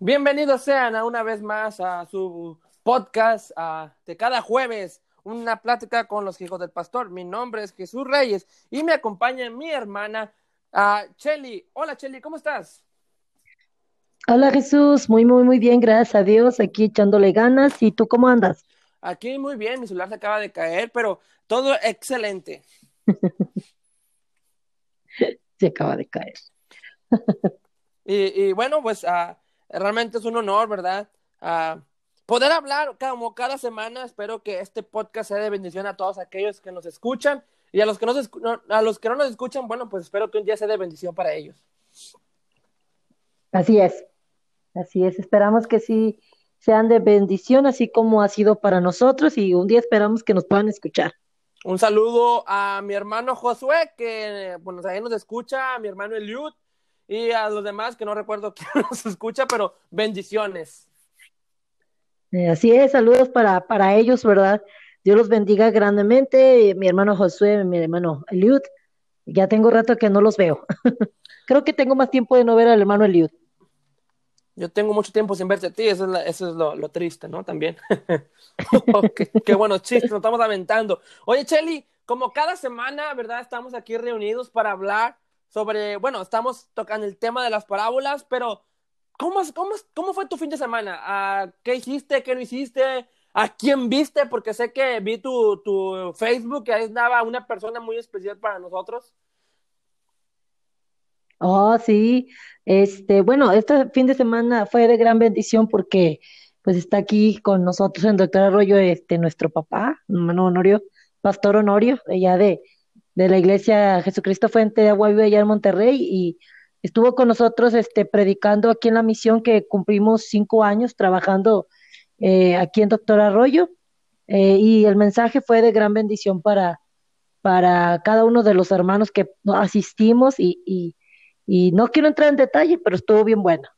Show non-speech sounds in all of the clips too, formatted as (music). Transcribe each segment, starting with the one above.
Bienvenidos sean a una vez más a su podcast de cada jueves, una plática con los hijos del pastor. Mi nombre es Jesús Reyes y me acompaña mi hermana Chelly. Hola Chelly, ¿cómo estás? Hola Jesús, muy, muy, muy bien, gracias a Dios, aquí echándole ganas. ¿Y tú cómo andas? Aquí muy bien, mi celular se acaba de caer, pero todo excelente. (laughs) se acaba de caer. (laughs) y, bueno, pues uh, realmente es un honor, ¿verdad? Uh, poder hablar como cada semana. Espero que este podcast sea de bendición a todos aquellos que nos escuchan y a los que, no, a los que no nos escuchan, bueno, pues espero que un día sea de bendición para ellos. Así es, así es. Esperamos que sí sean de bendición, así como ha sido para nosotros y un día esperamos que nos puedan escuchar. Un saludo a mi hermano Josué, que bueno, ahí nos escucha, a mi hermano Eliud, y a los demás que no recuerdo (laughs) quién nos escucha, pero bendiciones. Eh, así es, saludos para, para ellos, ¿verdad? Dios los bendiga grandemente. Mi hermano Josué, mi hermano Eliud, ya tengo rato que no los veo. (laughs) Creo que tengo más tiempo de no ver al hermano Eliud. Yo tengo mucho tiempo sin verte a ti, eso es, eso es lo, triste, ¿no? También. (laughs) qué, qué bueno chiste, nos estamos aventando. Oye, Chelly, como cada semana, ¿verdad? Estamos aquí reunidos para hablar sobre, bueno, estamos tocando el tema de las parábolas, pero ¿cómo, cómo, cómo fue tu fin de semana? ¿A ¿Qué hiciste? ¿Qué no hiciste? ¿A quién viste? Porque sé que vi tu, tu Facebook, que ahí estaba una persona muy especial para nosotros. Oh, sí. Este, bueno, este fin de semana fue de gran bendición porque pues está aquí con nosotros el doctor Arroyo, este, nuestro papá, hermano Honorio, Pastor Honorio, ella de, de la iglesia Jesucristo Fuente de Agua Viva allá en Monterrey y estuvo con nosotros este, predicando aquí en la misión que cumplimos cinco años trabajando eh, aquí en Doctor Arroyo eh, y el mensaje fue de gran bendición para, para cada uno de los hermanos que asistimos y, y, no quiero entrar en detalle, pero estuvo bien bueno.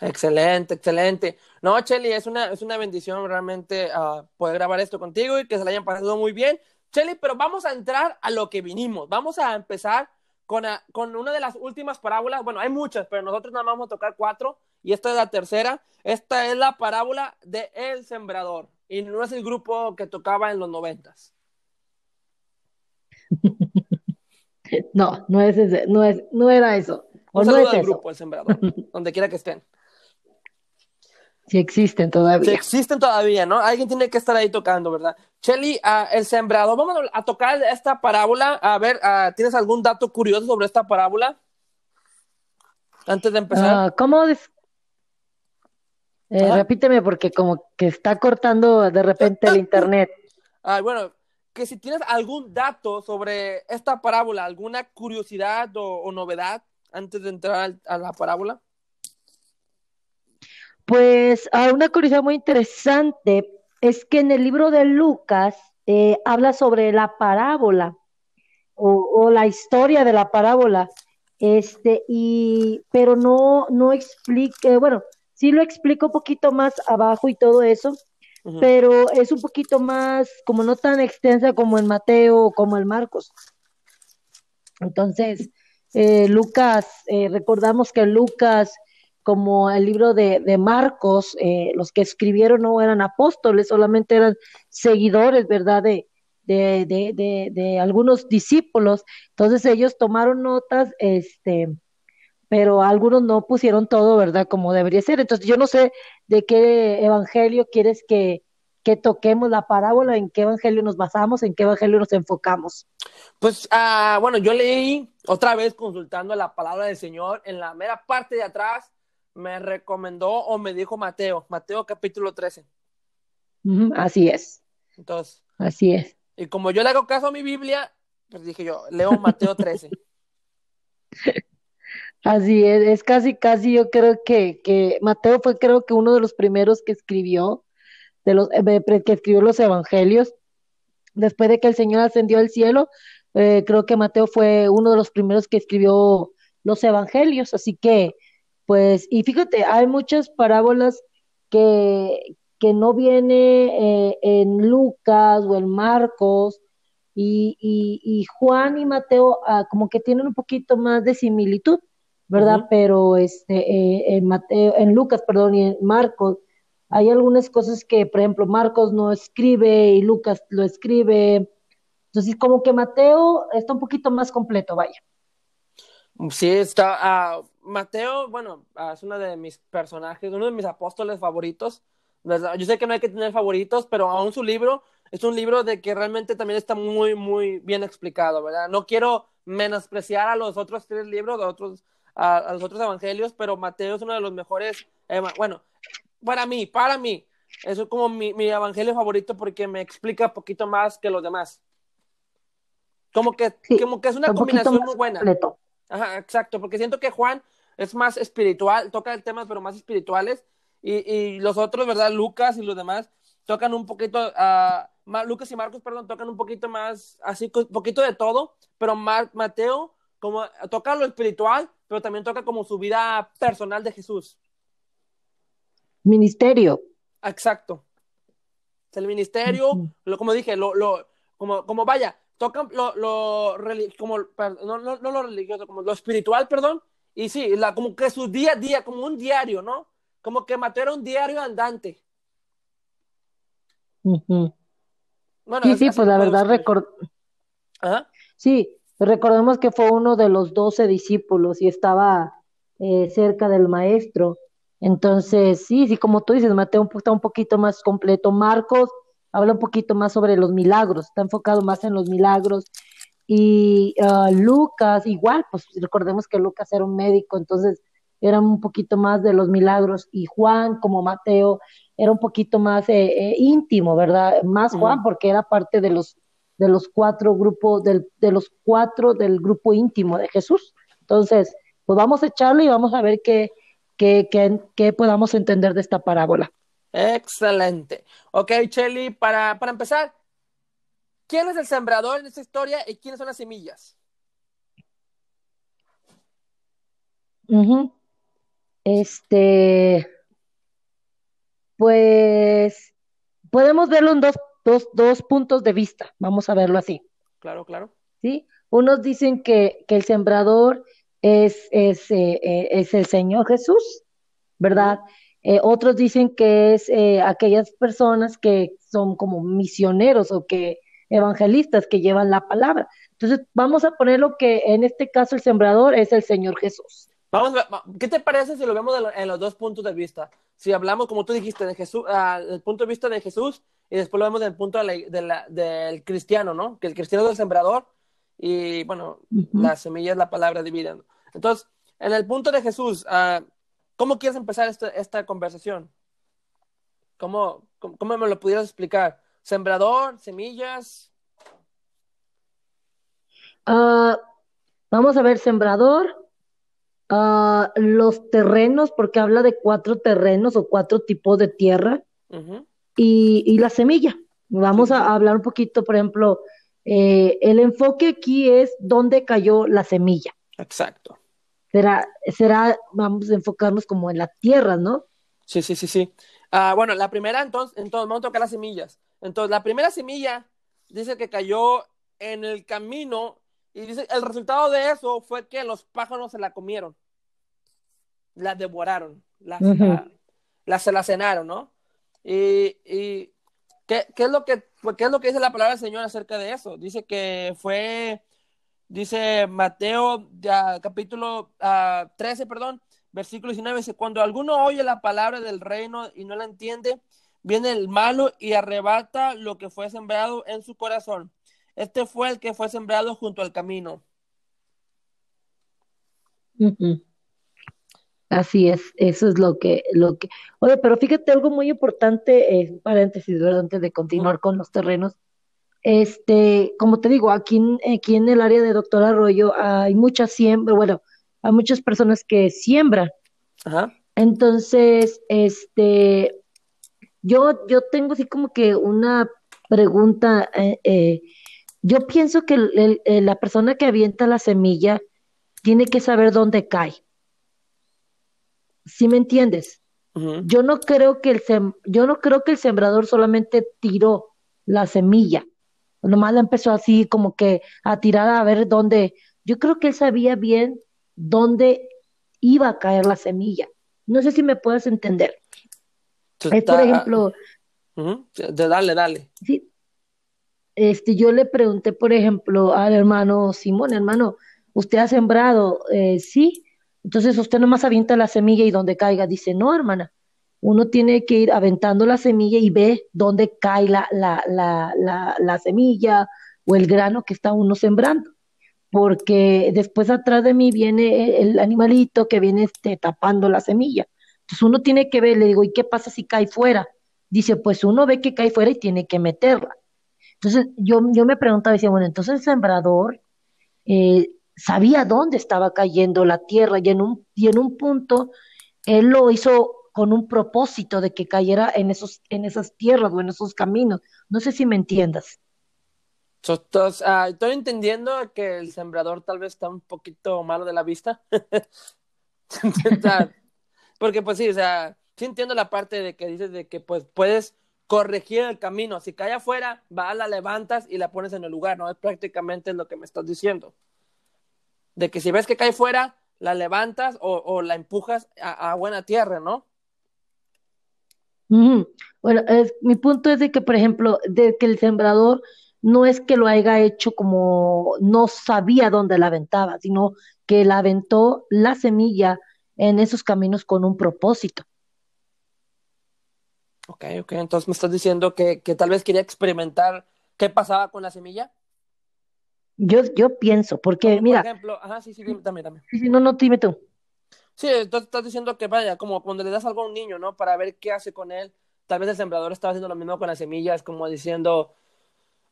Excelente, excelente. No, Chelly, es una, es una bendición realmente uh, poder grabar esto contigo y que se la hayan pasado muy bien. Chelly, pero vamos a entrar a lo que vinimos. Vamos a empezar con, con una de las últimas parábolas. Bueno, hay muchas, pero nosotros nada más vamos a tocar cuatro y esta es la tercera. Esta es la parábola de El Sembrador y no es el grupo que tocaba en los noventas. (laughs) No, no es ese, no es, no era eso. Un saludo al grupo El Sembrador, (laughs) donde quiera que estén. Si existen todavía. Si existen todavía, ¿no? Alguien tiene que estar ahí tocando, ¿verdad? Chelly, uh, el sembrado. Vamos a tocar esta parábola. A ver, uh, ¿tienes algún dato curioso sobre esta parábola? Antes de empezar. Uh, ¿Cómo? Eh, repíteme porque como que está cortando de repente el internet. (laughs) Ah, bueno, que si tienes algún dato sobre esta parábola, alguna curiosidad o, o novedad antes de entrar a la parábola. Pues una curiosidad muy interesante es que en el libro de Lucas eh, habla sobre la parábola o, la historia de la parábola, este, y, pero no, no explica, bueno, sí lo explico un poquito más abajo y todo eso, pero es un poquito más, como no tan extensa como en Mateo o como en Marcos. Entonces, eh, Lucas, eh, recordamos que Lucas como el libro de, de Marcos, eh, los que escribieron no eran apóstoles, solamente eran seguidores, ¿verdad? De, de, de, de, algunos discípulos. Entonces ellos tomaron notas, este, pero algunos no pusieron todo, ¿verdad? Como debería ser. Entonces yo no sé de qué evangelio quieres que, que toquemos la parábola, en qué evangelio nos basamos, en qué evangelio nos enfocamos. Pues, ah, bueno, yo leí otra vez consultando la palabra del Señor en la mera parte de atrás me recomendó o me dijo Mateo, Mateo capítulo 13. así es. Entonces. Así es. Y como yo le hago caso a mi Biblia, pues dije yo, leo Mateo 13. (laughs) Así es, es casi, casi yo creo que, que Mateo fue creo que uno de los primeros que escribió, de los, eh, que escribió los evangelios. Después de que el Señor ascendió al cielo, eh, creo que Mateo fue uno de los primeros que escribió los evangelios, así que pues, y fíjate, hay muchas parábolas que, que no viene eh, en Lucas o en Marcos, y, y, Juan y Mateo ah, como que tienen un poquito más de similitud, ¿verdad? Pero este, eh, en Mateo, en Lucas, perdón, y en Marcos, hay algunas cosas que, por ejemplo, Marcos no escribe y Lucas lo escribe. Entonces, como que Mateo está un poquito más completo, vaya. Sí, está. Uh, Mateo, bueno, uh, es uno de mis personajes, uno de mis apóstoles favoritos. Yo sé que no hay que tener favoritos, pero aún su libro es un libro de que realmente también está muy, muy bien explicado, ¿verdad? No quiero menospreciar a los otros tres libros, a, otros, a, los otros evangelios, pero Mateo es uno de los mejores, eh, bueno, para mí, para mí, es como mi, mi evangelio favorito porque me explica poquito más que los demás. Como que, como que es una combinación muy buena. Ajá, exacto, porque siento que Juan es más espiritual, toca el temas pero más espirituales, y, y los otros, ¿verdad? Lucas y los demás tocan un poquito, uh, Lucas y Marcos, perdón, tocan un poquito más, así, un poquito de todo, pero Mateo como toca lo espiritual, pero también toca como su vida personal de Jesús. Ministerio. Exacto. El ministerio, lo, como dije, lo, lo, como, como vaya, tocan lo, lo como, no, no, no, lo religioso, como lo espiritual, perdón, y sí, la, como que su día a día, como un diario, ¿no? Como que Mateo era un diario andante. Bueno, sí, sí, pues la verdad, record... sí, recordemos que fue uno de los doce discípulos y estaba eh, cerca del maestro. Entonces, sí, sí, como tú dices, Mateo está un poquito más completo. Marcos habla un poquito más sobre los milagros, está enfocado más en los milagros. Y ah, Lucas, igual, pues recordemos que Lucas era un médico, entonces era un poquito más de los milagros. Y Juan, como Mateo, era un poquito más eh, eh, íntimo, ¿verdad? Más Juan, porque era parte de los, de los cuatro grupos, del, de los cuatro del grupo íntimo de Jesús. Entonces, pues vamos a echarle y vamos a ver qué, qué, qué, podamos entender de esta parábola. Excelente. Ok, Chelly, para, para empezar, ¿quién es el sembrador en esta historia y quiénes son las semillas? Este, pues podemos verlo en dos, dos, dos puntos de vista, vamos a verlo así. Claro, claro. ¿Sí? Unos dicen que, que el sembrador es, es, eh, eh, es, el Señor Jesús, ¿verdad? Eh, otros dicen que es aquellas personas que son como misioneros o que evangelistas que llevan la palabra. Entonces, vamos a poner lo que en este caso el sembrador es el Señor Jesús. Vamos, ¿qué te parece si lo vemos en los dos puntos de vista? Si hablamos, como tú dijiste, de Jesús, uh, punto de vista de Jesús y después lo vemos del punto de la, del cristiano, ¿no? Que el cristiano es el sembrador y, bueno, la semilla es la palabra divina. Entonces, en el punto de Jesús, uh, ¿cómo quieres empezar esta, esta conversación? ¿Cómo, ¿Cómo, me lo pudieras explicar? ¿Sembrador? ¿Semillas? Uh, vamos a ver, sembrador Ah, los terrenos, porque habla de cuatro terrenos o cuatro tipos de tierra, y, la semilla. Vamos a hablar un poquito, por ejemplo, eh, el enfoque aquí es dónde cayó la semilla. Exacto. Será, será, vamos a enfocarnos como en la tierra, ¿no? Sí, sí, sí, sí. Ah, bueno, la primera, entonces, entonces, vamos a tocar las semillas. Entonces, la primera semilla dice que cayó en el camino y dice, el resultado de eso fue que los pájaros se la comieron la devoraron, la, la, se la cenaron, ¿no? Y, y ¿qué, ¿qué, es lo que, pues, ¿qué es lo que dice la palabra del Señor acerca de eso? Dice que fue, dice Mateo capítulo 13, perdón, versículo 19, dice, cuando alguno oye la palabra del reino y no la entiende, viene el malo y arrebata lo que fue sembrado en su corazón. Este fue el que fue sembrado junto al camino. Así es, eso es lo que, lo que. Oye, pero fíjate algo muy importante, eh, paréntesis, ¿verdad? antes de continuar con los terrenos. Este, como te digo, aquí, aquí en el área de Doctor Arroyo hay mucha siembra, bueno, hay muchas personas que siembran. Ajá. Entonces, este, yo, yo tengo así como que una pregunta. Eh, eh, yo pienso que la persona que avienta la semilla tiene que saber dónde cae. ¿Sí me entiendes? Yo no creo que el yo no creo que el sembrador solamente tiró la semilla. Nomás la empezó así como que a tirar a ver dónde. Yo creo que él sabía bien dónde iba a caer la semilla. No sé si me puedes entender. Es, por ejemplo, dale, dale. Sí, este, yo le pregunté, por ejemplo, al hermano Simón, hermano, ¿usted ha sembrado? Eh, sí. Entonces usted nomás avienta la semilla y donde caiga. Dice, no, hermana, uno tiene que ir aventando la semilla y ve dónde cae la, la, la, la, semilla o el grano que está uno sembrando. Porque después atrás de mí viene el animalito que viene este, tapando la semilla. Entonces uno tiene que ver, le digo, ¿y qué pasa si cae fuera? Dice, pues uno ve que cae fuera y tiene que meterla. Entonces yo, yo me preguntaba, decía, bueno, entonces el sembrador eh, sabía dónde estaba cayendo la tierra y en un, y en un punto él lo hizo con un propósito de que cayera en, esos, en esas tierras o en esos caminos. No sé si me entiendas. Ah, estoy entendiendo que el sembrador tal vez está un poquito malo de la vista. (laughs) Porque pues sí, o sea, sí entiendo la parte de que dices de que pues puedes corregir el camino. Si cae afuera, va, la levantas y la pones en el lugar, ¿no? Es prácticamente lo que me estás diciendo. De que si ves que cae fuera, la levantas o, la empujas a, buena tierra, ¿no? Bueno, es, mi punto es de que, por ejemplo, de que el sembrador no es que lo haya hecho como no sabía dónde la aventaba, sino que la aventó la semilla en esos caminos con un propósito. Ok, ok. Entonces me estás diciendo que, que tal vez quería experimentar qué pasaba con la semilla. Yo, yo pienso, porque mira. Por ejemplo, ajá, sí, sí, dame, dame. No, no, dime tú. Sí, entonces estás diciendo que vaya, como cuando le das algo a un niño, ¿no? Para ver qué hace con él. Tal vez el sembrador estaba haciendo lo mismo con las semillas, como diciendo,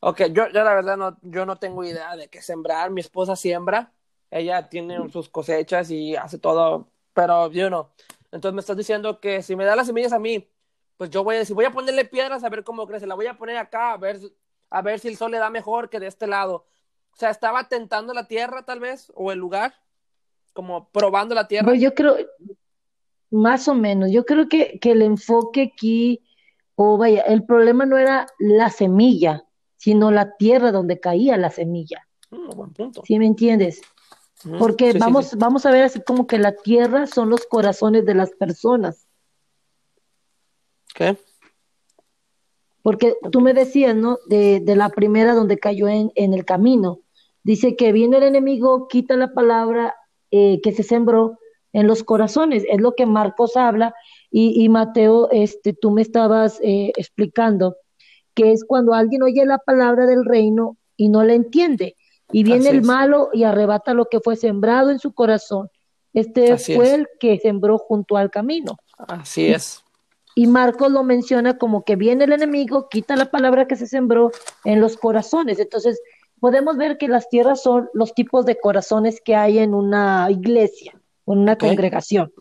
ok, yo, yo la verdad no, yo no tengo idea de qué sembrar. Mi esposa siembra, ella tiene sus cosechas y hace todo, pero yo no. Entonces me estás diciendo que si me da las semillas a mí, pues yo voy a decir, voy a ponerle piedras a ver cómo crece, la voy a poner acá a ver, a ver si el sol le da mejor que de este lado. O sea, estaba tentando la tierra tal vez, o el lugar, como probando la tierra. Pues yo creo, más o menos, yo creo que, que el enfoque aquí, o vaya, el problema no era la semilla, sino la tierra donde caía la semilla. Mm, buen punto. ¿Sí me entiendes? Mm, Porque vamos, vamos a ver así como que la tierra son los corazones de las personas. ¿Qué? Porque tú me decías, ¿no? De, de la primera donde cayó en, en, el camino. Dice que viene el enemigo, quita la palabra eh, que se sembró en los corazones. Es lo que Marcos habla y, y Mateo, este, tú me estabas eh, explicando, que es cuando alguien oye la palabra del reino y no la entiende. Y viene el malo y arrebata lo que fue sembrado en su corazón. Este fue el que sembró junto al camino. Así es. Y Marcos lo menciona como que viene el enemigo, quita la palabra que se sembró en los corazones. Entonces, podemos ver que las tierras son los tipos de corazones que hay en una iglesia, en una congregación.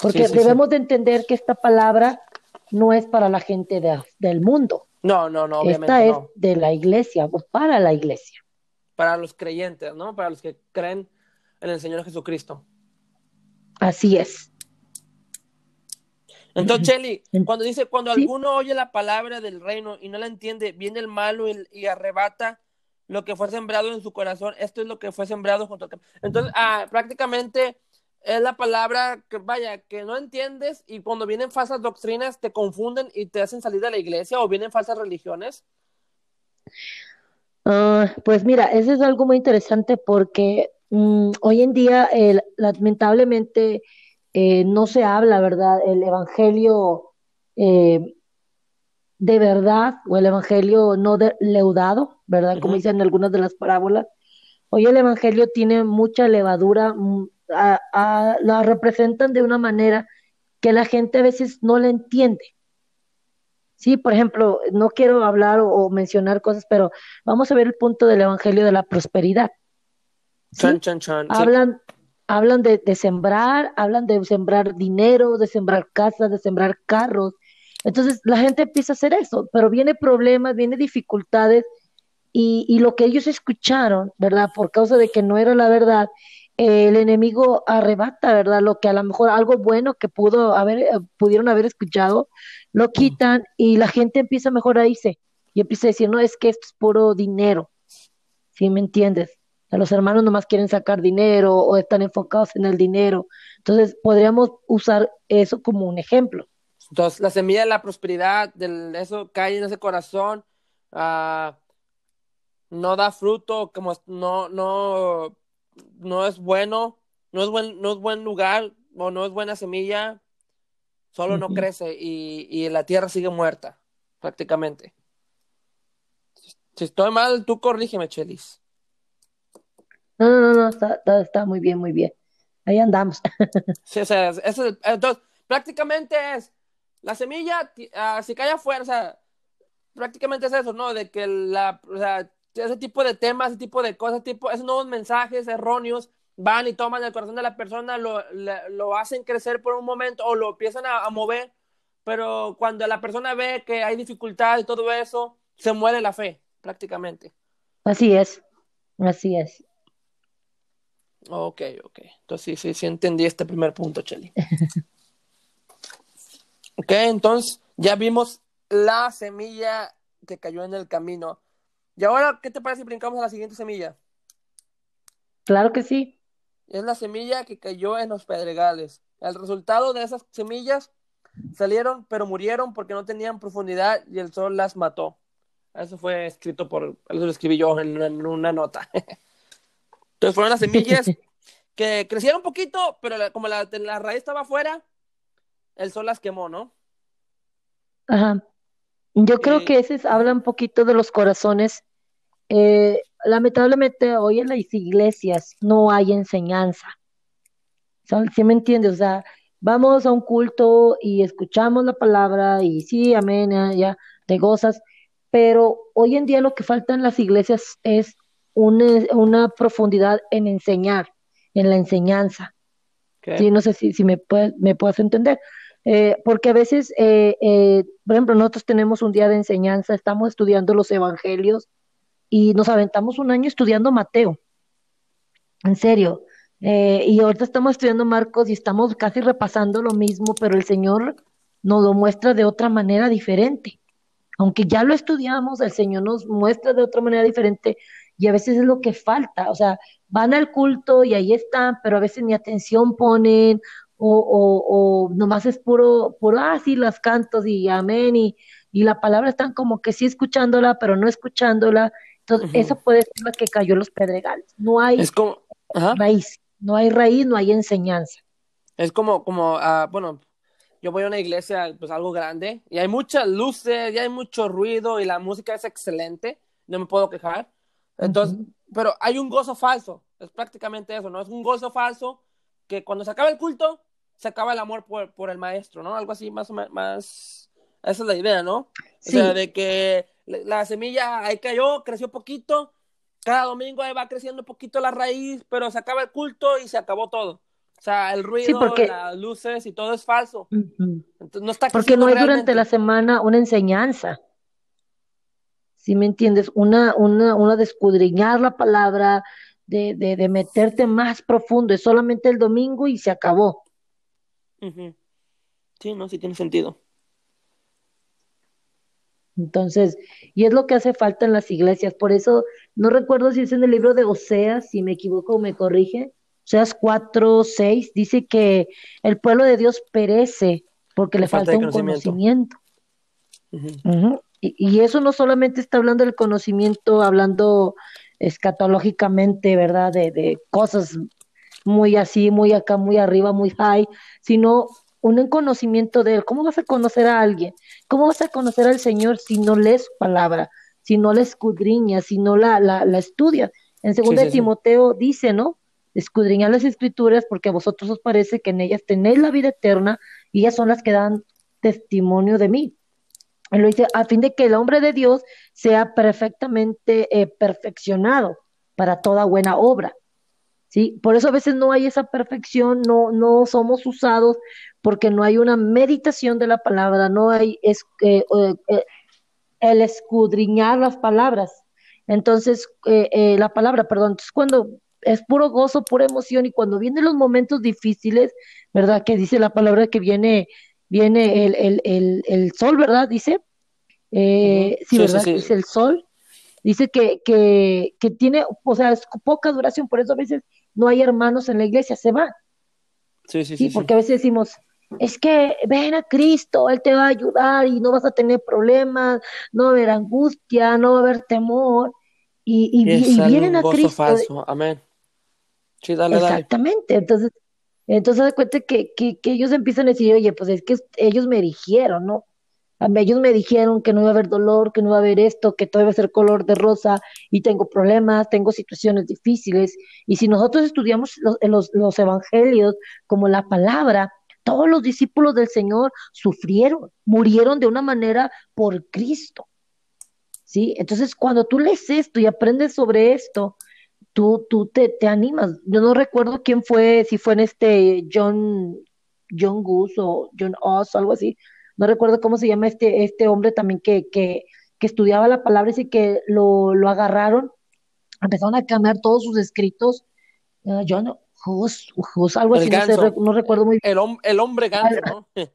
Porque debemos de entender que esta palabra no es para la gente del mundo. No, no, no, obviamente Esta es de la iglesia, o para la iglesia. Para los creyentes, ¿no? Para los que creen en el Señor Jesucristo. Así es. Entonces, Chelly, cuando dice, cuando alguno oye la palabra del reino y no la entiende, viene el malo y, arrebata lo que fue sembrado en su corazón. Esto es lo que fue sembrado junto al Entonces, ah, prácticamente es la palabra que, vaya, que no entiendes y cuando vienen falsas doctrinas te confunden y te hacen salir de la iglesia o vienen falsas religiones. Ah, pues mira, eso es algo muy interesante porque mm, hoy en día, lamentablemente, eh, no se habla, ¿verdad? El evangelio eh, de verdad o el evangelio no leudado, ¿verdad? Como dicen algunas de las parábolas. Hoy el evangelio tiene mucha levadura, mm, la representan de una manera que la gente a veces no la entiende. Sí, por ejemplo, no quiero hablar o, mencionar cosas, pero vamos a ver el punto del evangelio de la prosperidad. Hablan, hablan de, sembrar, hablan de sembrar dinero, de sembrar casas, de sembrar carros. Entonces la gente empieza a hacer eso, pero viene problemas, viene dificultades y, y lo que ellos escucharon, ¿verdad? Por causa de que no era la verdad, el enemigo arrebata, ¿verdad? Lo que a lo mejor algo bueno que pudo haber, eh, pudieron haber escuchado, lo quitan y la gente empieza mejor a irse y empieza a decir, no, es que esto es puro dinero, ¿sí me entiendes? Los hermanos nomás quieren sacar dinero o están enfocados en el dinero. Entonces, podríamos usar eso como un ejemplo. Entonces, la semilla de la prosperidad, del, eso cae en ese corazón, uh, no da fruto, como no, no, no es bueno, no es buen, no es buen lugar o no es buena semilla, solo no crece y, y la tierra sigue muerta, prácticamente. Si estoy mal, tú corrígeme, Chelis. No, no, no, no está, está, muy bien, muy bien. Ahí andamos. (laughs) sí, o sea, entonces, prácticamente es la semilla, uh, si cae afuera, o sea, prácticamente es eso, ¿no? De que la, o sea, ese tipo de temas, ese tipo de cosas, tipo, esos nuevos mensajes erróneos van y toman el corazón de la persona, lo, lo hacen crecer por un momento o lo empiezan a, a, mover, pero cuando la persona ve que hay dificultad y todo eso, se muere la fe, prácticamente. Así es, así es. Ok, ok. Entonces sí, sí, sí entendí este primer punto, Cheli. (laughs) ok, entonces ya vimos la semilla que cayó en el camino. Y ahora, ¿qué te parece si brincamos a la siguiente semilla? Claro que sí. Es la semilla que cayó en los pedregales. El resultado de esas semillas salieron, pero murieron porque no tenían profundidad y el sol las mató. Eso fue escrito por, eso lo escribí yo en, en una nota. (laughs) Entonces fueron las semillas (laughs) que crecieron un poquito, pero como la, la raíz estaba afuera, el sol las quemó, ¿no? Ajá. Yo creo que ese habla un poquito de los corazones. Eh, lamentablemente hoy en las iglesias no hay enseñanza. ¿Sí me entiendes? O sea, vamos a un culto y escuchamos la palabra y sí, amén, ya, te gozas, pero hoy en día lo que falta en las iglesias es una, profundidad en enseñar, en la enseñanza. Sí, no sé si, si me, puedes, me puedes entender. Eh, porque a veces, eh, eh, por ejemplo, nosotros tenemos un día de enseñanza, estamos estudiando los evangelios y nos aventamos un año estudiando Mateo. En serio. y ahorita estamos estudiando Marcos y estamos casi repasando lo mismo, pero el Señor nos lo muestra de otra manera diferente. Aunque ya lo estudiamos, el Señor nos muestra de otra manera diferente y a veces es lo que falta, o sea, van al culto y ahí están, pero a veces ni atención ponen o, o, o nomás es puro, puro, ah, sí, las cantos y amén y, y la palabra están como que sí escuchándola, pero no escuchándola. Entonces, eso puede ser lo que cayó los pedregales. No hay raíz, no hay raíz, no hay enseñanza. Es como, como, uh, bueno, yo voy a una iglesia, pues algo grande, y hay muchas luces, y hay mucho ruido, y la música es excelente, no me puedo quejar, entonces, pero hay un gozo falso, es prácticamente eso, ¿no? Es un gozo falso que cuando se acaba el culto, se acaba el amor por, por el maestro, ¿no? Algo así más, más, esa es la idea, ¿no? O sea, de que la semilla ahí cayó, creció poquito, cada domingo ahí va creciendo un poquito la raíz, pero se acaba el culto y se acabó todo. O sea, el ruido, las luces y todo es falso. Entonces, no está porque no hay durante la semana una enseñanza. ¿Sí me entiendes? Una, una, una de escudriñar la palabra, de, de, de, meterte más profundo, es solamente el domingo y se acabó. Sí, no, sí tiene sentido. Entonces, y es lo que hace falta en las iglesias, por eso no recuerdo si es en el libro de Oseas, si me equivoco me corrige, Oseas 4, 6, dice que el pueblo de Dios perece porque le falta, un conocimiento. Y, eso no solamente está hablando del conocimiento, hablando escatológicamente, ¿verdad? De, de cosas muy así, muy acá, muy arriba, muy high, sino un conocimiento de él. ¿Cómo vas a conocer a alguien? ¿Cómo vas a conocer al Señor si no lees su palabra, si no la escudriñas, si no la, la, la estudias? En segundo de Timoteo dice, ¿no? Escudriñar las escrituras porque a vosotros os parece que en ellas tenéis la vida eterna y ellas son las que dan testimonio de mí. Él lo dice a fin de que el hombre de Dios sea perfectamente eh, perfeccionado para toda buena obra. ¿sí? Por eso a veces no hay esa perfección, no, no somos usados porque no hay una meditación de la palabra, no hay es, eh, eh, el escudriñar las palabras. Entonces, la palabra, perdón, entonces cuando es puro gozo, pura emoción y cuando vienen los momentos difíciles, ¿verdad? Que dice la palabra que viene viene el, el, el, el sol, ¿verdad? Dice. Eh, sí, ¿verdad? Dice el sol. dice que, que, que tiene, o sea, es poca duración, por eso a veces no hay hermanos en la iglesia, se van. Sí, sí, sí. Sí, porque a veces decimos, es que ven a Cristo, Él te va a ayudar y no vas a tener problemas, no va a haber angustia, no va a haber temor. Y, y, vienen a Cristo. falso. Amén. Sí, dale, dale. Exactamente. Entonces, entonces cuenta que, que, que ellos empiezan a decir, oye, pues es que ellos me dijeron, ¿no? A mí Ellos me dijeron que no iba a haber dolor, que no iba a haber esto, que todo iba a ser color de rosa y tengo problemas, tengo situaciones difíciles. Y si nosotros estudiamos los, los, los evangelios como la palabra, todos los discípulos del Señor sufrieron, murieron de una manera por Cristo. ¿Sí? Entonces, cuando tú lees esto y aprendes sobre esto, tú, tú te, te animas. Yo no recuerdo quién fue, si fue en este John, John Goose o John Oz o algo así. No recuerdo cómo se llama este, este hombre también que, que, que estudiaba la palabra y que lo, lo agarraron, empezaron a cambiar todos sus escritos. Eh, John Hus, Hus, algo El así, no sé, recuerdo muy El, hom- el hombre ganso, ¿no? (laughs)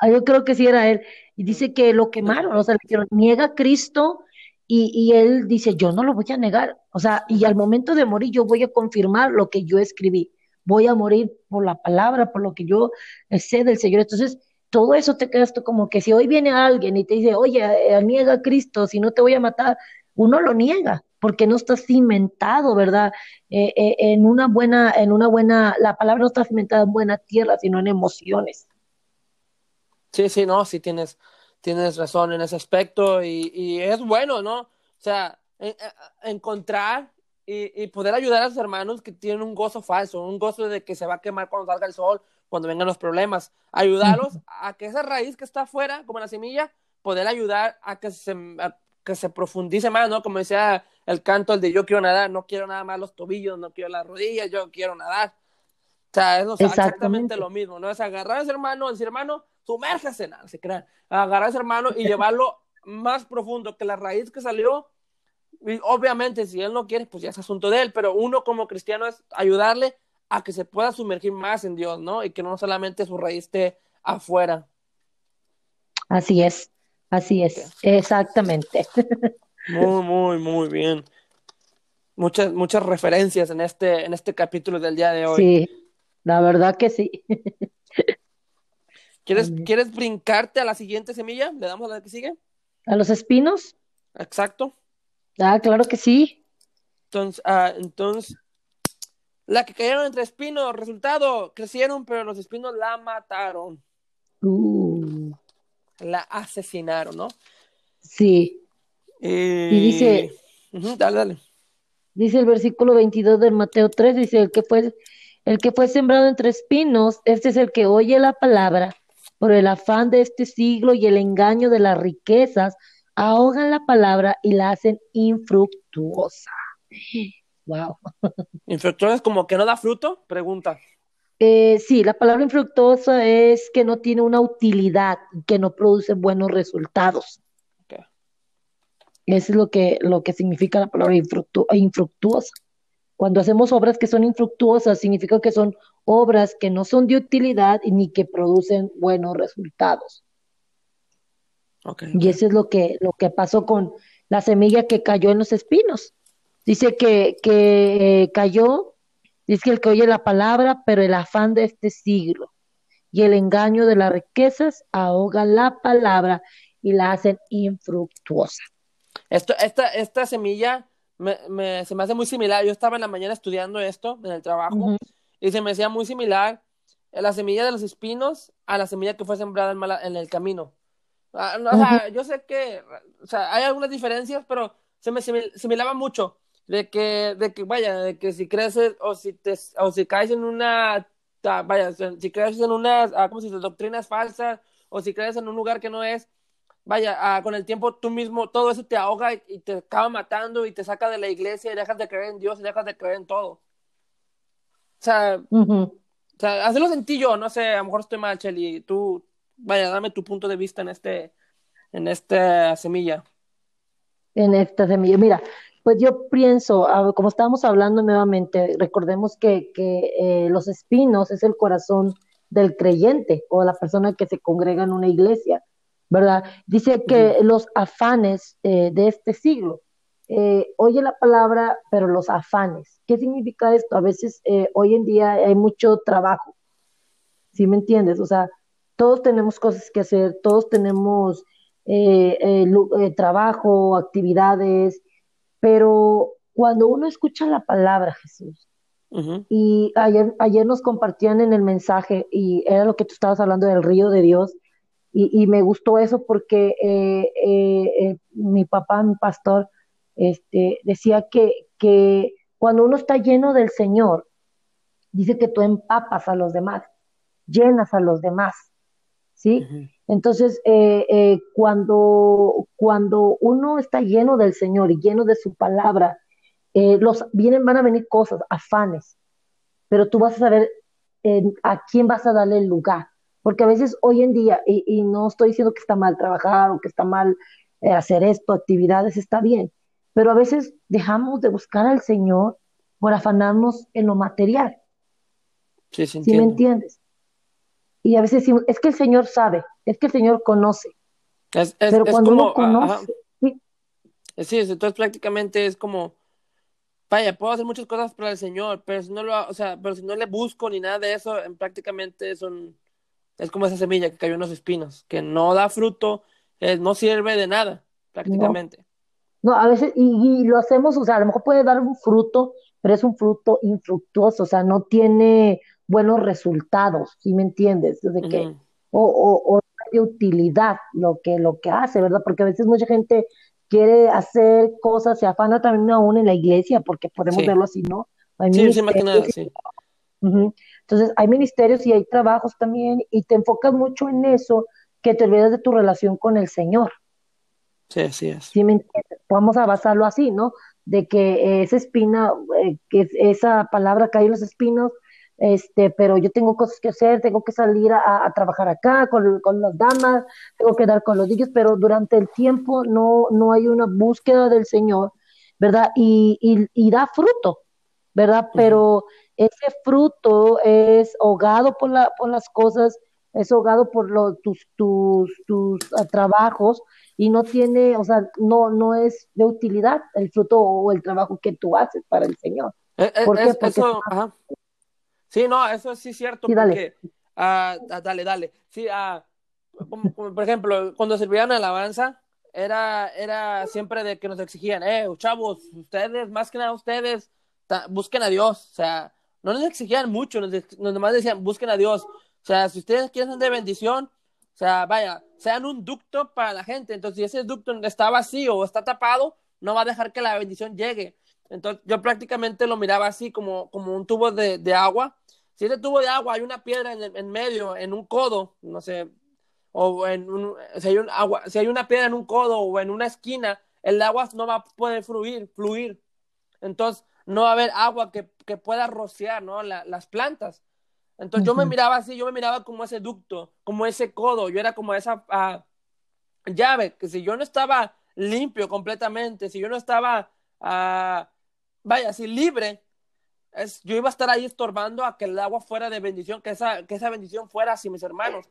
Ah, yo creo que sí era él. Y dice que lo quemaron, o sea, le dijeron, niega a Cristo. Y, y él dice, yo no lo voy a negar. O sea, y al momento de morir yo voy a confirmar lo que yo escribí. Voy a morir por la palabra, por lo que yo eh, sé del Señor. Entonces, todo eso te quedas tú como que si hoy viene alguien y te dice, oye, eh, niega a Cristo, si no te voy a matar, uno lo niega, porque no está cimentado, ¿verdad? Eh, eh, en una buena, en una buena, la palabra no está cimentada en buena tierra, sino en emociones. Sí, sí, no, sí tienes, tienes razón en ese aspecto y, y es bueno, ¿no? O sea, en- en- encontrar y, y poder ayudar a los hermanos que tienen un gozo falso, un gozo de que se va a quemar cuando salga el sol, cuando vengan los problemas. Ayudarlos a que esa raíz que está afuera, como la semilla, poder ayudar a que se, a que se profundice más, ¿no? Como decía el canto, el de yo quiero nadar, no quiero nada más los tobillos, no quiero las rodillas, yo quiero nadar. O sea, es exactamente Exactamente. lo mismo, ¿no? Es agarrar a ese hermano, decir, hermano, sumérgase, nada, se crean. Agarrar a ese hermano y (laughs) llevarlo más profundo que la raíz que salió. Y obviamente, si él no quiere, pues ya es asunto de él, pero uno como cristiano es ayudarle a que se pueda sumergir más en Dios, ¿no? Y que no solamente su raíz esté afuera. Así es, así es, exactamente. (laughs) Muy, muy, muy bien. Muchas, muchas referencias en este, en este capítulo del día de hoy. Sí, la verdad que sí. (laughs) ¿Quieres. ¿Quieres brincarte a la siguiente semilla? ¿Le damos a la que sigue? ¿A los espinos? Exacto. Ah, claro que sí. Entonces, ah, entonces, la que cayeron entre espinos, resultado, crecieron, pero los espinos la mataron, Uh, la asesinaron, ¿no? sí, Y, Y dice- dale, dale. dice el versículo 22 del Mateo 3, dice, el que fue, el que fue sembrado entre espinos, este es el que oye la palabra, por el afán de este siglo y el engaño de las riquezas, ahogan la palabra y la hacen infructuosa. Wow. ¿Infructuosa como que no da fruto? Pregunta. Eh, sí, la palabra infructuosa es que no tiene una utilidad, que no produce buenos resultados. Ok. Eso es lo que, lo que significa la palabra infructu- infructuosa. Cuando hacemos obras que son infructuosas, significa que son obras que no son de utilidad y ni que producen buenos resultados. Y eso es lo que, lo que pasó con la semilla que cayó en los espinos. Dice que, que eh, cayó, dice que el que oye la palabra, pero el afán de este siglo y el engaño de las riquezas ahogan la palabra y la hacen infructuosa. Esto, esta, esta semilla me, me- se me hace muy similar. Yo estaba en la mañana estudiando esto en el trabajo y se me hacía muy similar la semilla de los espinos a la semilla que fue sembrada en, mala- en el camino. Ah, no, o sea, yo sé que o sea, hay algunas diferencias, pero se me simil- similaba mucho de que, de que, vaya, de que si creces o si, te, o si caes en una, vaya, si creces en unas, ah, ¿cómo se dice?, doctrinas falsas o si crees en un lugar que no es, vaya, ah, con el tiempo tú mismo, todo eso te ahoga y, y te acaba matando y te saca de la iglesia y dejas de creer en Dios y dejas de creer en todo. O sea, Ujú. o sea, hacerlo yo, no sé, a lo mejor estoy mal, Chely. Tú, vaya, dame tu punto de vista en este, en esta semilla. en esta semilla. Mira, pues yo pienso, ah, como estábamos hablando nuevamente, recordemos que, que eh, los espinos es el corazón del creyente o la persona que se congrega en una iglesia, ¿verdad? Dice que los afanes eh, de este siglo. eh, oye la palabra, pero los afanes. ¿Qué significa esto? A veces eh, hoy en día hay mucho trabajo, ¿sí me entiendes? O sea, todos tenemos cosas que hacer, todos tenemos eh, trabajo, actividades, pero cuando uno escucha la palabra, Jesús, y ayer, ayer nos compartían en el mensaje, y era lo que tú estabas hablando del río de Dios, y, me gustó eso porque mi papá, mi pastor, este, decía que, que cuando uno está lleno del Señor, dice que tú empapas a los demás, llenas a los demás, ¿sí? Entonces, eh, eh, cuando, cuando uno está lleno del Señor y lleno de su palabra, eh, los, vienen, van a venir cosas, afanes, pero tú vas a saber a quién vas a darle el lugar. Porque a veces hoy en día, y, y no estoy diciendo que está mal trabajar o que está mal hacer esto, actividades, está bien, pero a veces dejamos de buscar al Señor por afanarnos en lo material. Sí, sí, ¿Sí me entiendes? Y a veces decimos, es que el Señor sabe, es que el Señor conoce. pero cuando uno conoce... Sí, sí entonces prácticamente es como, vaya, puedo hacer muchas cosas para el Señor, pero si no lo, o sea, pero si no le busco ni nada de eso, prácticamente es un, es como esa semilla que cayó en los espinos, que no da fruto, no sirve de nada, prácticamente. No, a veces, y, lo hacemos, o sea, a lo mejor puede dar un fruto, pero es un fruto infructuoso, o sea, no tiene buenos resultados, ¿sí me entiendes? De que, o, o, o de utilidad lo que, lo que hace, ¿verdad? Porque a veces mucha gente quiere hacer cosas, se afana también aún en la iglesia, porque podemos verlo así, ¿no? sí, sí, más que nada, sí. Entonces, hay ministerios y hay trabajos también, y te enfocas mucho en eso, que te olvidas de tu relación con el Señor. Sí, así es. Sí, Vamos a basarlo así, ¿no? De que esa espina, eh, que esa palabra cae en los espinos, este, pero yo tengo cosas que hacer, tengo que salir a, trabajar acá con, con, las damas, tengo que dar con los niños, pero durante el tiempo no, no hay una búsqueda del Señor, ¿verdad? Y, y, da fruto, ¿verdad? Pero ese fruto es ahogado por, la, por las cosas, es ahogado por tus, tus, tus ah, trabajos, y no tiene, o sea, no, no es de utilidad el fruto o el trabajo que tú haces para el Señor. Eh, eh, ¿Por qué? Porque eso, ajá. Sí, no, eso sí es cierto, sí, dale. porque, ah, ah, dale, dale, sí, ah, por ejemplo, cuando servían alabanza, era, era siempre de que nos exigían, eh, chavos, ustedes, más que nada ustedes, busquen a Dios, o sea, no nos exigían mucho, nos, nomás decían, busquen a Dios, o sea, si ustedes quieren ser de bendición, o sea, vaya, sean un ducto para la gente. Entonces, si ese ducto está vacío o está tapado, no va a dejar que la bendición llegue. Entonces, yo prácticamente lo miraba así como, como un tubo de, de agua. Si ese tubo de agua hay una piedra en, en medio, en un codo, no sé, o en un, si, hay un agua, si hay una piedra en un codo o en una esquina, el agua no va a poder fluir, fluir. Entonces, no va a haber agua que, que pueda rociar ¿no? las plantas. Entonces yo me miraba así, yo me miraba como ese ducto, como ese codo, yo era como esa ah, llave, que si yo no estaba limpio completamente, si yo no estaba, uh, vaya, así libre, es, yo iba a estar ahí estorbando a que el agua fuera de bendición, que esa, que esa bendición fuera hacia mis hermanos.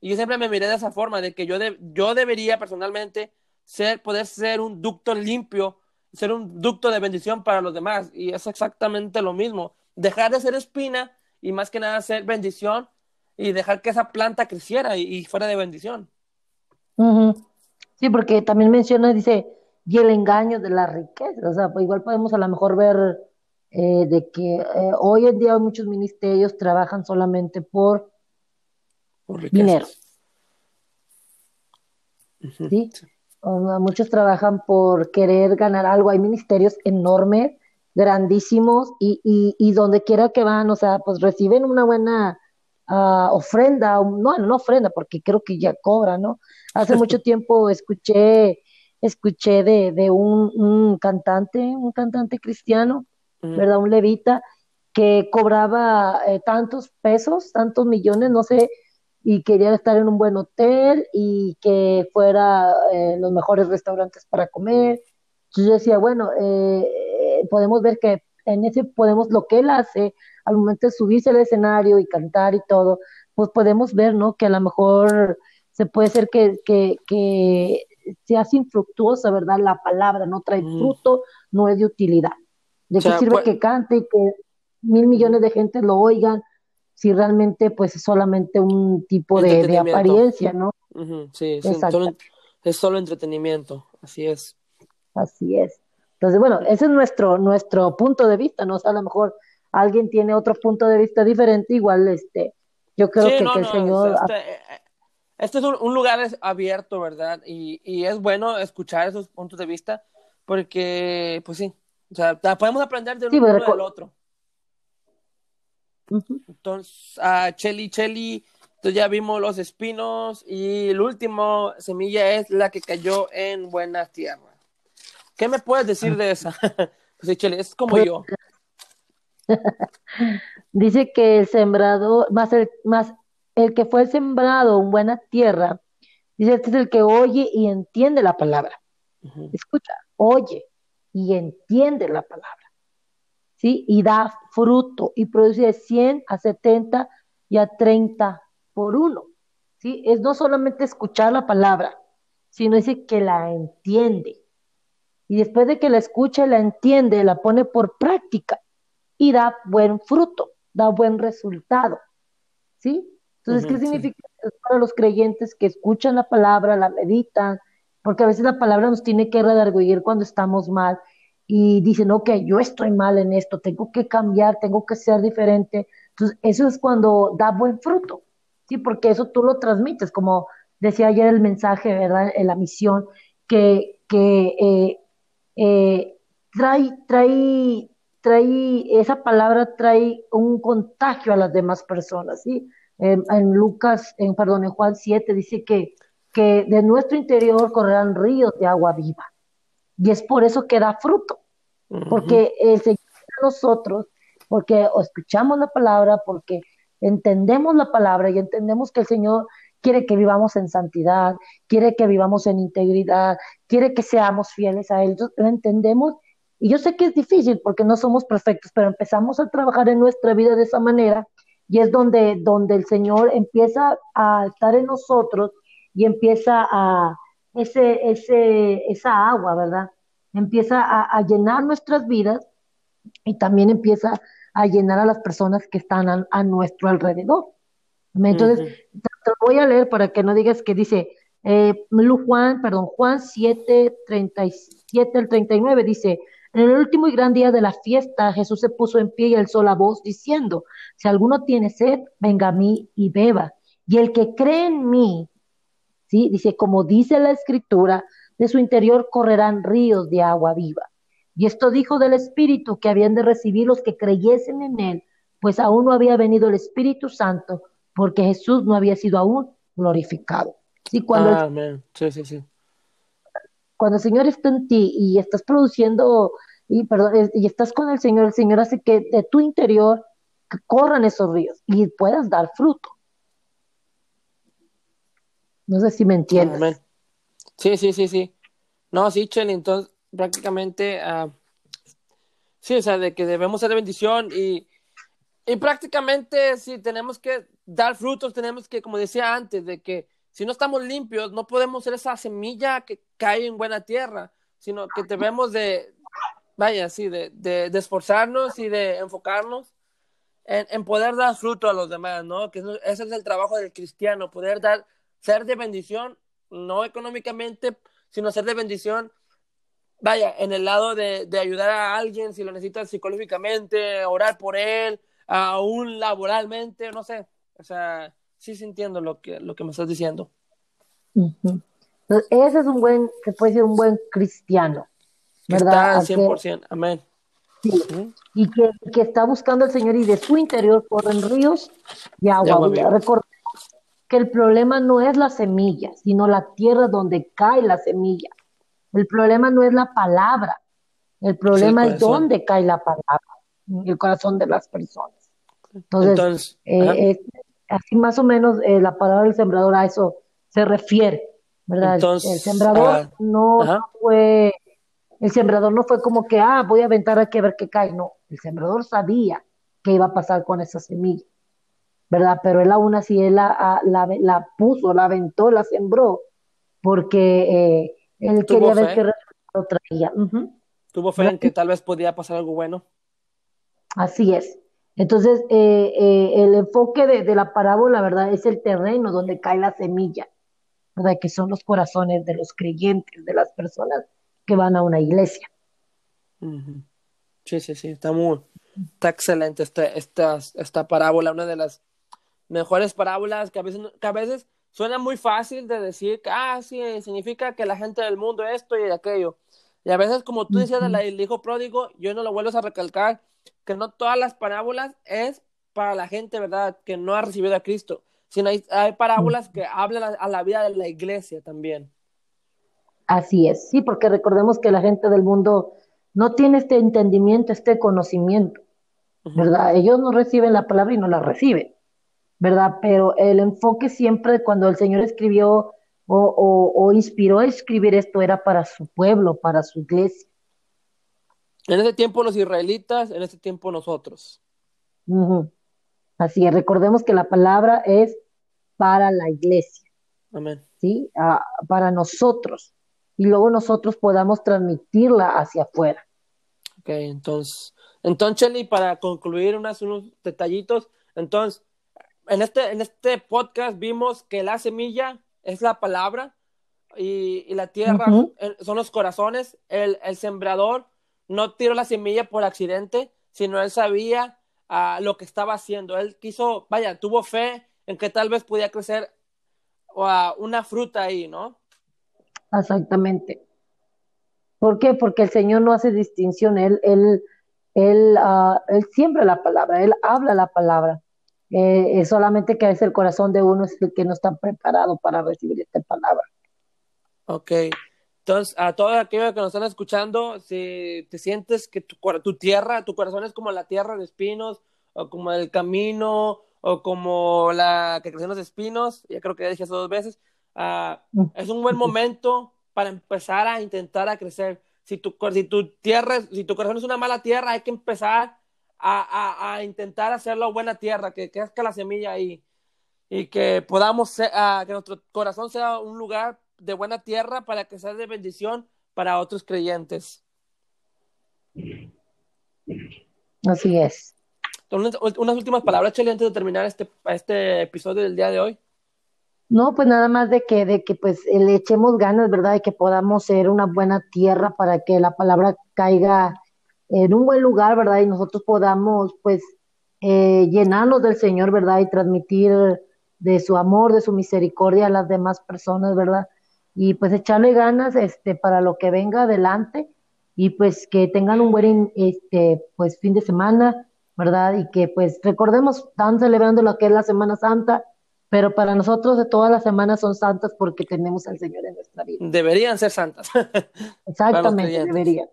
Y yo siempre me miré de esa forma, de que yo, de, yo debería personalmente ser, poder ser un ducto limpio, ser un ducto de bendición para los demás. Y es exactamente lo mismo. Dejar de ser espina y más que nada hacer bendición y dejar que esa planta creciera y, fuera de bendición. Sí, porque también menciona, dice, y el engaño de la riqueza. O sea, pues igual podemos a lo mejor ver eh, de que eh, hoy en día muchos ministerios trabajan solamente por, dinero. ¿Sí? Muchos trabajan por querer ganar algo. Hay ministerios enormes grandísimos y, y, y donde quiera que van, o sea, pues reciben una buena uh, ofrenda, no, no ofrenda, porque creo que ya cobra, ¿no? Hace mucho (laughs) tiempo escuché, escuché de, de un, un cantante, un cantante cristiano, ¿verdad? Un levita, que cobraba eh, tantos pesos, tantos millones, no sé, y quería estar en un buen hotel y que fuera eh, los mejores restaurantes para comer. Entonces yo decía, bueno, eh, podemos ver que en ese podemos, lo que él hace al momento de subirse al escenario y cantar y todo, pues podemos ver, ¿no? Que a lo mejor se puede ser que, que, que se hace infructuosa, ¿verdad? La palabra no trae Mm. fruto, no es de utilidad. ¿De O qué sea, sirve pues, que cante y que mil millones de gente lo oigan si realmente pues es solamente un tipo de, apariencia, ¿no? Ujú, sí, es, solo, es solo entretenimiento, así es. así es. Entonces, bueno, ese es nuestro, nuestro punto de vista, ¿no? O sea, a lo mejor alguien tiene otro punto de vista diferente, igual este, yo creo Sí, que, no, que el no, Señor este, eh, este es un, un lugar abierto, ¿verdad? Y, y es bueno escuchar esos puntos de vista porque, pues sí, o sea, podemos aprender de Sí, uno pues, reco- del otro. Entonces, a Cheli, Cheli, entonces ya vimos los espinos y el último semilla es la que cayó en buena tierra. ¿Qué me puedes decir de esa? (laughs) Pues Cheli, es como Pues, yo. (laughs) Dice que el sembrador, más el, más el que fue sembrado en buena tierra, dice, este es el que oye y entiende la palabra. Escucha, oye y entiende la palabra, ¿sí? Y da fruto y produce de 100 a 70 y a 30 por uno, ¿sí? Es no solamente escuchar la palabra, sino dice que la entiende. Y después de que la escucha la entiende, la pone por práctica y da buen fruto, da buen resultado, ¿sí? Entonces, ¿qué significa para los creyentes que escuchan la palabra, la meditan? Porque a veces la palabra nos tiene que redarguir cuando estamos mal y dicen, ok, yo estoy mal en esto, tengo que cambiar, tengo que ser diferente. Entonces, eso es cuando da buen fruto, ¿sí? Porque eso tú lo transmites, como decía ayer el mensaje, ¿verdad? En la misión, que, que eh, eh, trae, trae, trae, esa palabra trae un contagio a las demás personas, ¿sí? En, Lucas, en, perdón, en Juan 7 dice que, que de nuestro interior correrán ríos de agua viva. Y es por eso que da fruto, porque el Señor a nosotros, porque escuchamos la palabra, porque entendemos la palabra y entendemos que el Señor quiere que vivamos en santidad, quiere que vivamos en integridad, quiere que seamos fieles a Él. Entonces, lo entendemos y yo sé que es difícil porque no somos perfectos, pero empezamos a trabajar en nuestra vida de esa manera y es donde, donde el Señor empieza a estar en nosotros y empieza a ese, ese, esa agua, ¿verdad? Empieza a, a llenar nuestras vidas y también empieza a llenar a las personas que están a, a nuestro alrededor. Entonces, Ujú. te lo voy a leer para que no digas que dice, eh, Juan, perdón, Juan 7, 37 al 39 dice, en el último y gran día de la fiesta, Jesús se puso en pie y alzó la voz diciendo, si alguno tiene sed, venga a mí y beba. Y el que cree en mí, ¿sí? Dice, como dice la escritura, de su interior correrán ríos de agua viva. Y esto dijo del Espíritu que habían de recibir los que creyesen en él, pues aún no había venido el Espíritu Santo, porque Jesús no había sido aún glorificado. Sí, cuando, el, Amén. Sí, sí, sí. cuando el Señor está en ti y estás produciendo, y, perdón, y estás con el Señor, el Señor hace que de tu interior corran esos ríos y puedas dar fruto. No sé si me entiendes. Sí, sí, sí, sí. No, sí, Cheli, entonces prácticamente, ah, sí, o sea, de que debemos ser de bendición y, y prácticamente si tenemos que dar frutos, tenemos que, como decía antes, de que si no estamos limpios, no podemos ser esa semilla que cae en buena tierra, sino que debemos de, vaya, sí, de, de, de esforzarnos y de enfocarnos en, en poder dar fruto a los demás, ¿no? Que eso- ese es el trabajo del cristiano, poder dar, ser de bendición, no económicamente, sino ser de bendición, vaya, en el lado de, de ayudar a alguien si lo necesita psicológicamente, orar por él, aún laboralmente, no sé, o sea, sí, sí entiendo lo que, lo que me estás diciendo. Entonces, ese es un buen, se puede decir un buen cristiano, ¿verdad? está Aquel- 100%, amén. sí, y que, que está buscando al Señor y de su interior corren ríos de agua, De agua viva. viva. Recordemos que el problema no es la semilla, sino la tierra donde cae la semilla. El problema no es la palabra, el problema es dónde cae la palabra, en el corazón de las personas. Entonces, Entonces, eh, es- así más o menos eh, la palabra del sembrador a eso se refiere, ¿verdad? El- Entonces, el sembrador no ajá. fue, el sembrador no fue como que, ah, voy a aventar aquí a ver qué cae, no, el sembrador sabía qué iba a pasar con esa semilla, ¿verdad? Pero él aún así, él la, la, la puso, la aventó, la sembró, porque eh, él quería ver qué resultado traía. Tuvo fe en que tal vez podía pasar algo bueno. Así es. Entonces, eh, eh, el enfoque de, de, la parábola, ¿verdad? Es el terreno donde cae la semilla, ¿verdad? Que son los corazones de los creyentes, de las personas que van a una iglesia. Sí, sí, sí, está muy, está excelente esta, esta, esta parábola, una de las mejores parábolas que a veces, que a veces suena muy fácil de decir que, ah, sí, significa que la gente del mundo esto y aquello. Y a veces, como tú decías del hijo pródigo, yo no lo vuelvo a recalcar, que no todas las parábolas es para la gente, ¿verdad?, que no ha recibido a Cristo, sino hay, hay parábolas que hablan a, la vida de la iglesia también. Así es, sí, porque recordemos que la gente del mundo no tiene este entendimiento, este conocimiento, ¿verdad? Ellos no reciben la palabra y no la reciben, ¿verdad? Pero el enfoque siempre cuando el Señor escribió o, o, inspiró a escribir esto era para su pueblo, para su iglesia. En ese tiempo los israelitas, en ese tiempo nosotros. Así es, recordemos que la palabra es para la iglesia. Amén. ¿Sí? Ah, para nosotros y luego nosotros podamos transmitirla hacia afuera. Ok, entonces, entonces, Chelly, para concluir unos detallitos, entonces, en este, en este podcast vimos que la semilla es la palabra y, la tierra son los corazones. El, el, sembrador no tiró la semilla por accidente, sino él sabía ah, lo que estaba haciendo. Él quiso, vaya, tuvo fe en que tal vez podía crecer uh, una fruta ahí, ¿no? Exactamente. ¿Por qué? Porque el Señor no hace distinción, Él, él, él, uh, él siembra la palabra, Él habla la palabra. Eh, es solamente que es el corazón de uno es el que no está preparado para recibir esta palabra. Ok. Entonces, a todos aquellos que nos están escuchando, si te sientes que tu, tu tierra, tu corazón es como la tierra de espinos, o como el camino, o como la que crecen los espinos, ya creo que ya dije eso dos veces, Ah, mm. es un buen momento para empezar a intentar a crecer. Si tu, si tu tierra, si tu corazón es una mala tierra, hay que empezar a, a, intentar hacerlo buena tierra, que crezca la semilla ahí y que podamos, uh, que nuestro corazón sea un lugar de buena tierra para que sea de bendición para otros creyentes. Así es. Unas, unas últimas palabras, Chile, antes de terminar este, este episodio del día de hoy. No, pues nada más de que, de que pues le echemos ganas, ¿verdad? De que podamos ser una buena tierra para que la palabra caiga en un buen lugar, ¿verdad? Y nosotros podamos pues eh, llenarnos del Señor, ¿verdad? Y transmitir de su amor, de su misericordia a las demás personas, ¿verdad? Y pues echarle ganas este, para lo que venga adelante y pues que tengan un buen este, pues fin de semana, ¿verdad? Y que pues recordemos, están celebrando lo que es la Semana Santa pero para nosotros de todas las semanas son santas porque tenemos al Señor en nuestra vida. Deberían ser santas. (laughs) Exactamente, deberían.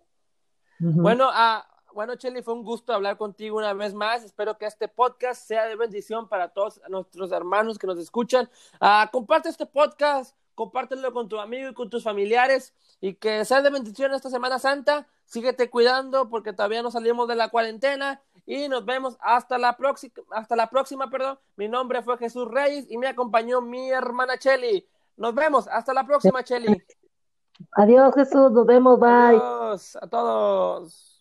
Bueno, uh, bueno, Chelly, fue un gusto hablar contigo una vez más. Espero que este podcast sea de bendición para todos nuestros hermanos que nos escuchan. Uh, comparte este podcast, compártelo con tu amigo y con tus familiares y que sea de bendición esta Semana Santa. Síguete cuidando porque todavía no salimos de la cuarentena y nos vemos hasta la próxima, hasta la próxima, perdón. Mi nombre fue Jesús Reyes y me acompañó mi hermana Cheli. Nos vemos, hasta la próxima, Cheli. Adiós, Jesús, nos vemos, bye. A todos.